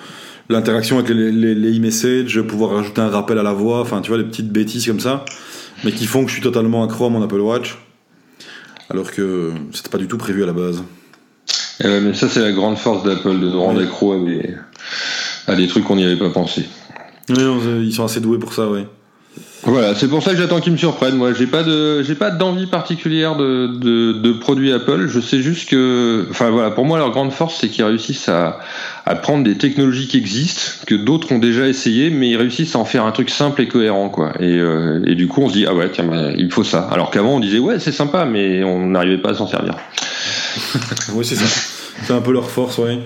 l'interaction avec les, les, les e-messages, pouvoir rajouter un rappel à la voix, enfin tu vois les petites bêtises comme ça, mais qui font que je suis totalement accro à mon Apple Watch, alors que c'était pas du tout prévu à la base. euh, mais ça c'est la grande force d'Apple de nous rendre Ouais. accro à des, à des trucs qu'on n'y avait pas pensé Oui, ils sont assez doués pour ça, oui. Voilà, c'est pour ça que j'attends qu'ils me surprennent. Moi, j'ai pas pas d'envie particulière de, produits Apple. Je sais juste que, enfin voilà, pour moi leur grande force, c'est qu'ils réussissent à, prendre des technologies qui existent, que d'autres ont déjà essayé, mais ils réussissent à en faire un truc simple et cohérent, quoi. Et, euh, du coup, on se dit ah ouais, tiens, bah, il faut ça. Alors qu'avant, on disait ouais, c'est sympa, mais on n'arrivait pas à s'en servir. [LAUGHS] Oui, c'est ça. C'est un peu leur force, oui.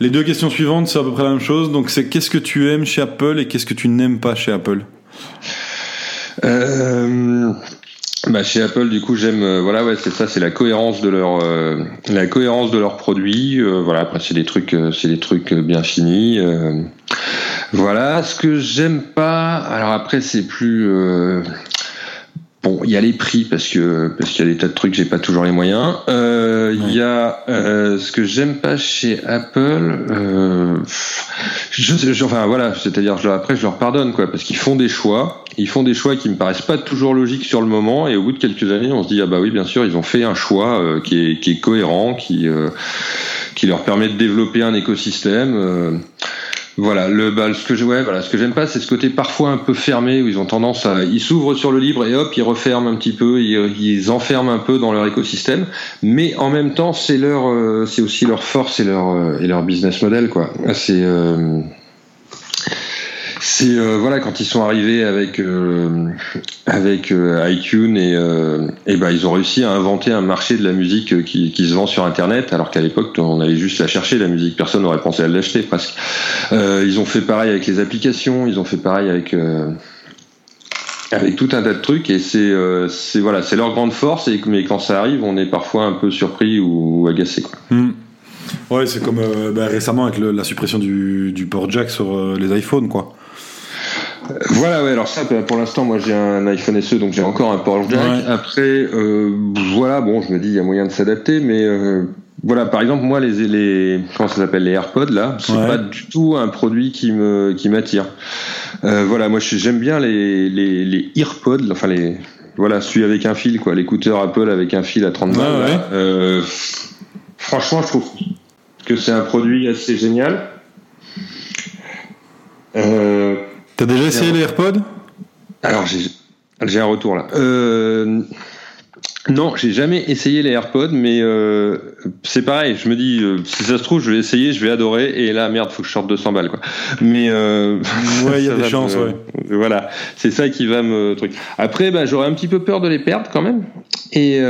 Les deux questions suivantes, c'est à peu près la même chose. Donc, c'est qu'est-ce que tu aimes chez Apple et qu'est-ce que tu n'aimes pas chez Apple? Euh, bah chez Apple du coup j'aime euh, voilà ouais c'est ça c'est la cohérence de leur euh, la cohérence de leurs produits voilà après c'est des trucs c'est des trucs bien finis voilà ce que j'aime pas alors après c'est plus Bon, il y a les prix parce que parce qu'il y a des tas de trucs, j'ai pas toujours les moyens. Euh, il y a euh, ce que j'aime pas chez Apple. Euh, je, enfin voilà, c'est-à-dire après je leur pardonne quoi, parce qu'ils font des choix, ils font des choix qui me paraissent pas toujours logiques sur le moment, et au bout de quelques années, on se dit ah bah oui bien sûr ils ont fait un choix euh, qui est qui est cohérent, qui euh, qui leur permet de développer un écosystème. Voilà, le bah, ce que ouais, voilà, ce que j'aime pas, c'est ce côté parfois un peu fermé où ils ont tendance à ils s'ouvrent sur le libre et hop, ils referment un petit peu, ils, ils enferment un peu dans leur écosystème, mais en même temps, c'est leur euh, c'est aussi leur force et leur euh, et leur business model quoi. C'est euh, c'est euh, voilà quand ils sont arrivés avec euh, avec euh, iTunes et, et ben ils ont réussi à inventer un marché de la musique qui, se vend sur internet alors qu'à l'époque on allait juste la chercher la musique personne n'aurait pensé à l'acheter presque ils ont fait pareil avec les applications ils ont fait pareil avec avec tout un tas de trucs et c'est c'est voilà c'est leur grande force et mais quand ça arrive on est parfois un peu surpris ou, agacé quoi. Hmm. Ouais, c'est comme bah, récemment avec la suppression du, du port jack sur les iPhones, quoi. Voilà, ouais. Alors ça, bah, pour l'instant, moi, j'ai un iPhone SE, donc j'ai encore un port jack. Après, euh, voilà, bon, je me dis, il y a moyen de s'adapter, mais euh, voilà, par exemple, moi, les, les comment ça s'appelle, les AirPods là, c'est pas du tout un produit qui me qui m'attire. Euh, voilà, moi, j'aime bien les les les AirPods, enfin les voilà, celui avec un fil, quoi, l'écouteur Apple avec un fil à 30 balles. Euh, franchement, je trouve que c'est un produit assez génial. Euh, T'as déjà essayé les AirPods? Alors j'ai un retour là. Euh, non, j'ai jamais essayé les AirPods, mais euh, c'est pareil. Je me dis, euh, si ça se trouve, je vais essayer, je vais adorer, et là, merde, faut que je sorte 200 balles, quoi. Mais euh, ouais, il y a [LAUGHS] des chances, ouais. Voilà, c'est ça qui va me truc. Après, bah, j'aurais un petit peu peur de les perdre quand même, et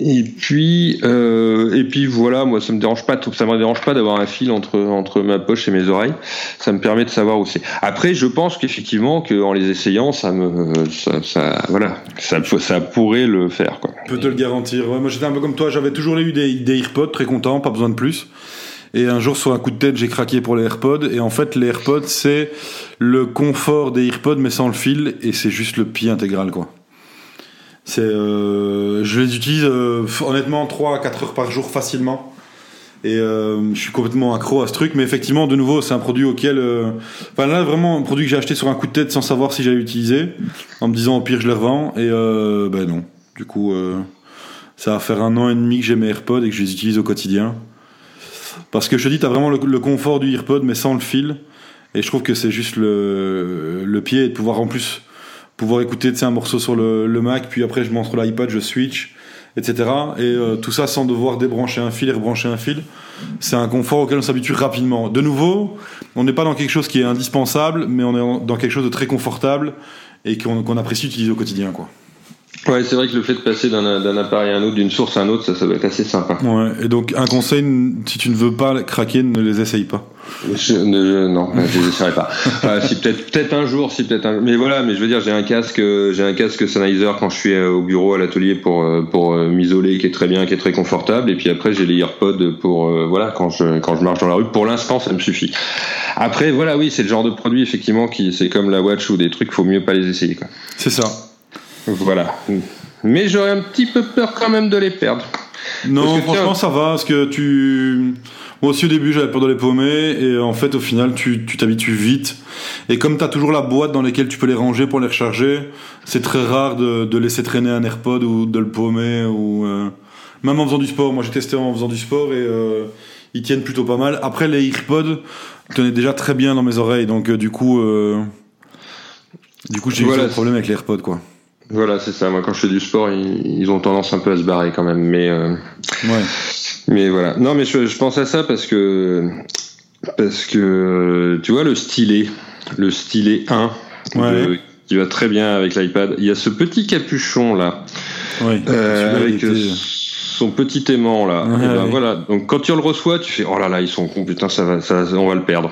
et puis, euh, et puis voilà, moi ça me dérange pas, ça me dérange pas d'avoir un fil entre entre ma poche et mes oreilles. Ça me permet de savoir où c'est. Après, je pense qu'effectivement, qu'en les essayant, ça me, ça, ça voilà, ça, ça pourrait le faire quoi. Je peux te le garantir. moi j'étais un peu comme toi, j'avais toujours eu des, des AirPods, très content, pas besoin de plus. Et un jour, sur un coup de tête, j'ai craqué pour les AirPods. Et en fait, les AirPods, c'est le confort des AirPods, mais sans le fil. Et c'est juste le pied intégral, quoi. C'est, euh, je les utilise euh, honnêtement 3 à 4 heures par jour facilement. Et euh, je suis complètement accro à ce truc. Mais effectivement, de nouveau, c'est un produit auquel. Euh, enfin là, vraiment, un produit que j'ai acheté sur un coup de tête sans savoir si j'allais l'utiliser. En me disant au pire, je les revends. Et euh, ben non. Du coup, ça va faire un an et demi que j'ai mes AirPods et que je les utilise au quotidien. Parce que je te dis, tu as vraiment le, le, confort du AirPod, mais sans le fil. Et je trouve que c'est juste le, le pied et de pouvoir en plus pouvoir écouter un morceau sur le, le, Mac, puis après je montre l'iPad, je switch, etc. Et euh, tout ça sans devoir débrancher un fil et rebrancher un fil. C'est un confort auquel on s'habitue rapidement. De nouveau, on n'est pas dans quelque chose qui est indispensable, mais on est dans quelque chose de très confortable et qu'on apprécie utiliser au quotidien. quoi. Ouais, c'est vrai que le fait de passer d'un appareil à un autre, d'une source à un autre, ça, ça doit être assez sympa. Ouais, et donc un conseil, si tu ne veux pas craquer, ne les essaye pas. Je, ne, non, je les essayerai pas. [LAUGHS] si peut-être peut-être un jour, si peut-être un. Mais voilà, mais je veux dire, j'ai un casque, j'ai un casque Sennheiser quand je suis euh, au bureau à l'atelier pour euh, pour euh, m'isoler, qui est très bien, qui est très confortable. Et puis après, j'ai les AirPods pour voilà quand je quand je marche dans la rue. Pour l'instant, ça me suffit. Après, voilà, oui, c'est le genre de produit effectivement qui c'est comme la Watch ou des trucs, faut mieux pas les essayer quoi. C'est ça. Voilà. Mais j'aurais un petit peu peur quand même de les perdre. Non, franchement, ça va, parce que tu. Moi aussi, au début, j'avais peur de les paumer, et en fait, au final, tu t'habitues vite. Et comme tu as toujours la boîte dans laquelle tu peux les ranger pour les recharger, c'est très rare de, de, laisser traîner un AirPod ou de le paumer, ou. Euh, même en faisant du sport. Moi, j'ai testé en faisant du sport, et euh, ils tiennent plutôt pas mal. Après, les AirPods tenaient déjà très bien dans mes oreilles, donc euh, du coup. Du coup, j'ai eu un problème avec les AirPods, quoi. Voilà, c'est ça. Moi, quand je fais du sport, ils, ont tendance un peu à se barrer quand même. Mais, euh, ouais. mais voilà. Non, mais je, pense à ça parce que, parce que, tu vois, le stylet, le stylet 1, qui va très bien avec l'iPad, il y a ce petit capuchon là, euh, avec son petit aimant là. Ben voilà. Donc quand tu le reçois, tu fais oh là là, ils sont con, putain, ça va, ça, on va le perdre.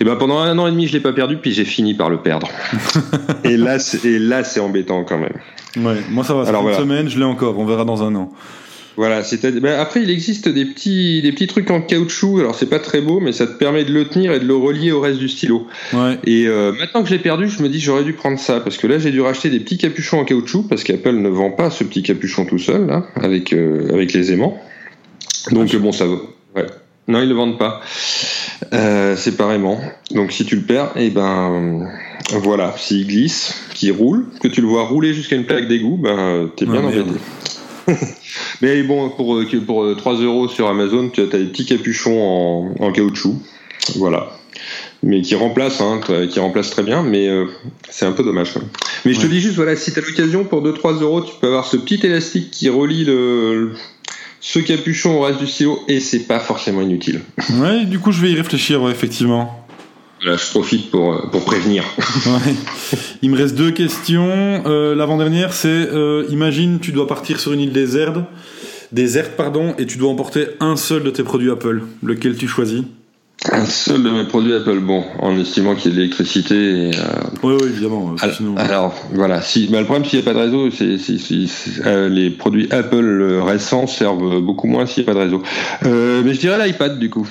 Et ben pendant un an et demi, je l'ai pas perdu, puis j'ai fini par le perdre. [LAUGHS] et là, c'est- et là, c'est embêtant quand même. Ouais, moi ça va, c'est Alors, une voilà. semaine, je l'ai encore, on verra dans un an. Voilà, c'est ben, après il existe des petits des petits trucs en caoutchouc. Alors c'est pas très beau, mais ça te permet de le tenir et de le relier au reste du stylo. Ouais, Et euh, maintenant que je l'ai perdu, je me dis j'aurais dû prendre ça parce que là j'ai dû racheter des petits capuchons en caoutchouc parce qu'Apple ne vend pas ce petit capuchon tout seul là avec euh, avec les aimants. Donc bon ça va. Ouais. Non ils le vendent pas euh, séparément. Donc si tu le perds, et ben euh, voilà, s'il glisse, qu'il roule, que tu le vois rouler jusqu'à une plaque d'égout, ben t'es bien Ouais, merde. embêté. [LAUGHS] Mais bon, pour, euh, pour euh, 3 euros sur Amazon, tu as des petits capuchons en, en caoutchouc. Voilà. Mais qui remplacent, hein, qui remplacent très bien, mais euh, c'est un peu dommage. Mais je te dis juste, voilà, si tu as l'occasion, pour 2-3 euros, tu peux avoir ce petit élastique qui relie le, ce capuchon au reste du stylo, et c'est pas forcément inutile. ouais, du coup je vais y réfléchir, ouais, effectivement. Voilà, je profite pour, euh, pour prévenir. [LAUGHS] Ouais. Il me reste deux questions. Euh, L'avant-dernière, c'est euh, imagine, tu dois partir sur une île déserte, déserte pardon, et tu dois emporter un seul de tes produits Apple. Lequel tu choisis? Un seul de mes produits Apple, bon, en estimant qu'il y ait de l'électricité euh, Oui, oui, évidemment. euh, Alors, sinon- alors, voilà, si, bah, le problème s'il n'y a pas de réseau, c'est c'est- euh, les produits Apple euh, récents servent beaucoup moins s'il n'y a pas de réseau. Euh, mais je dirais l'iPad du coup.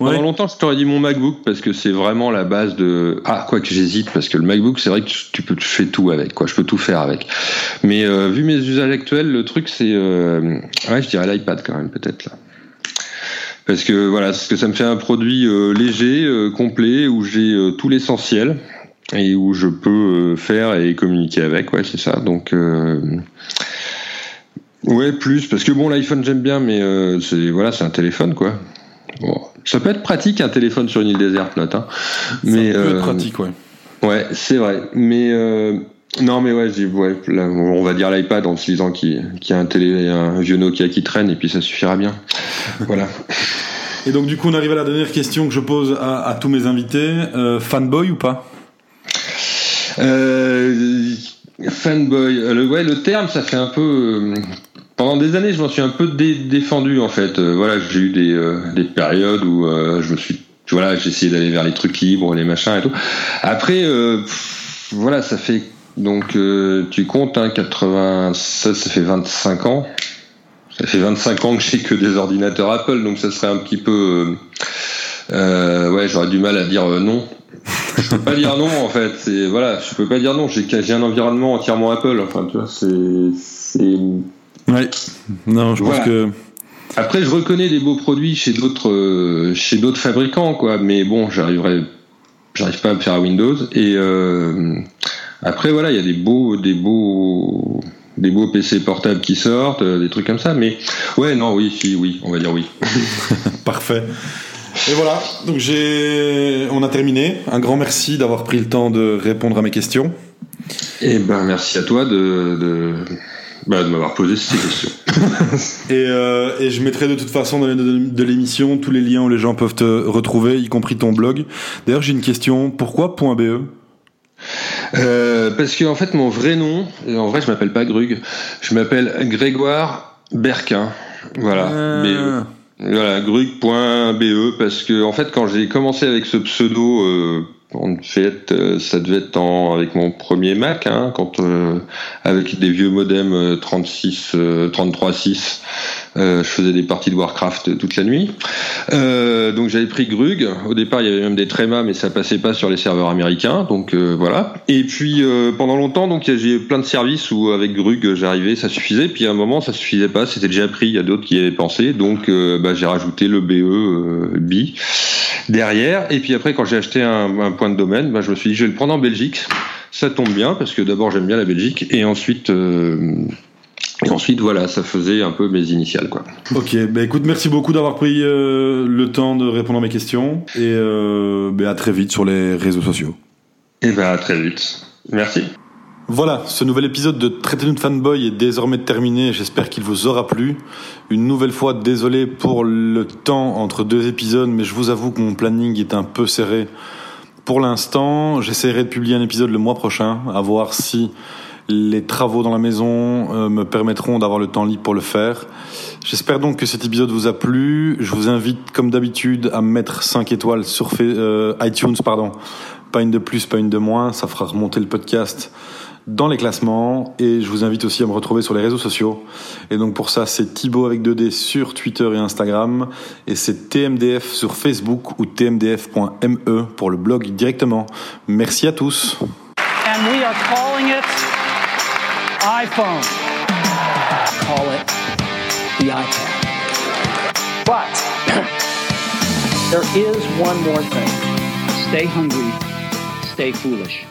Ouais. Pendant longtemps, je t'aurais dit mon MacBook parce que c'est vraiment la base de. Ah, quoi que j'hésite parce que le MacBook, c'est vrai que tu peux tu fais tout avec, quoi. Je peux tout faire avec. Mais euh, vu mes usages actuels, le truc c'est, euh, ouais, je dirais l'iPad quand même peut-être là. Parce que voilà, parce que ça me fait un produit euh, léger, euh, complet, où j'ai euh, tout l'essentiel et où je peux euh, faire et communiquer avec. Ouais, c'est ça. Donc euh, ouais, plus parce que bon, l'iPhone j'aime bien, mais euh, c'est voilà, c'est un téléphone quoi. Bon, ça peut être pratique un téléphone sur une île déserte, note. Hein. Mais ça peut être euh, pratique, ouais. Ouais, c'est vrai. Mais euh, non, mais ouais, je dis, ouais, là, on va dire l'iPad en se disant qu'il y a un télé, un vieux Nokia qui traîne et puis ça suffira bien. [LAUGHS] voilà. Et donc du coup, on arrive à la dernière question que je pose à, à tous mes invités. Euh, fanboy ou pas? Euh, fanboy, le, ouais, le terme, ça fait un peu. euh, pendant des années, je m'en suis un peu dé- défendu en fait. Euh, voilà, j'ai eu des, euh, des périodes où euh, je me suis, voilà, j'ai essayé d'aller vers les trucs libres, les machins et tout. Après, euh, voilà, ça fait donc tu comptes, hein, 96, ça fait 25 ans. Ça fait 25 ans que j'ai que des ordinateurs Apple, donc ça serait un petit peu. ouais, j'aurais du mal à dire non. Je peux pas dire non en fait. C'est voilà, je peux pas dire non. J'ai un environnement entièrement Apple. Enfin, tu vois, c'est. Ouais. Non, je Voilà. pense que. Après, je reconnais des beaux produits chez d'autres euh, chez d'autres fabricants, quoi. Mais bon, j'arriverai, j'arrive pas à me faire à Windows. Et euh, après, voilà, il y a des beaux des beaux des beaux PC portables qui sortent, euh, des trucs comme ça. Mais ouais, non, oui, si, oui, on va dire oui. [LAUGHS] Parfait. Et voilà, donc j'ai, on a terminé. Un grand merci d'avoir pris le temps de répondre à mes questions. Et ben, merci à toi de de, bah, de m'avoir posé ces questions. [LAUGHS] Et, euh, et je mettrai de toute façon dans les notes de, l'émission tous les liens où les gens peuvent te retrouver, y compris ton blog. D'ailleurs, j'ai une question. Pourquoi .be Euh, parce que en fait mon vrai nom, en vrai je m'appelle pas Grug, je m'appelle Grégoire Berquin. Voilà. Ah. BE. Voilà, grug.be parce que en fait quand j'ai commencé avec ce pseudo euh, en fait euh, ça devait être en, avec mon premier Mac hein, quand euh, avec des vieux modems euh, 36 euh, 33.6 euh, je faisais des parties de Warcraft toute la nuit. Euh, donc j'avais pris Grug. Au départ, il y avait même des trémas, mais ça passait pas sur les serveurs américains. Donc euh, voilà. Et puis euh, pendant longtemps, donc j'ai eu plein de services où avec Grug j'arrivais, ça suffisait. Puis à un moment, ça suffisait pas. C'était déjà pris. Il y a d'autres qui y avaient pensé. Donc euh, bah, j'ai rajouté le BE euh, B derrière. Et puis après, quand j'ai acheté un, un point de domaine, bah, je me suis dit je vais le prendre en Belgique. Ça tombe bien parce que d'abord j'aime bien la Belgique et ensuite. euh, et ensuite, voilà, ça faisait un peu mes initiales, quoi. Ok, bah écoute, merci beaucoup d'avoir pris euh, le temps de répondre à mes questions. Et euh, bah, à très vite sur les réseaux sociaux. Et ben, à très vite. Merci. Voilà, ce nouvel épisode de Traitez-nous de fanboy est désormais terminé. J'espère qu'il vous aura plu. Une nouvelle fois, désolé pour le temps entre deux épisodes, mais je vous avoue que mon planning est un peu serré pour l'instant. J'essaierai de publier un épisode le mois prochain, à voir si Les travaux dans la maison euh, me permettront d'avoir le temps libre pour le faire. J'espère donc que cet épisode vous a plu. Je vous invite, comme d'habitude, à mettre 5 étoiles sur euh, iTunes, pardon. Pas une de plus, pas une de moins. Ça fera remonter le podcast dans les classements et je vous invite aussi à me retrouver sur les réseaux sociaux. Et donc pour ça, c'est Thibaut avec 2D sur Twitter et Instagram et c'est TMDF sur Facebook ou tmdf.me pour le blog directement. Merci à tous. And we are calling it iPhone. Call it the iPad. But [CLEARS THROAT] There is one more thing. stay hungry, stay foolish.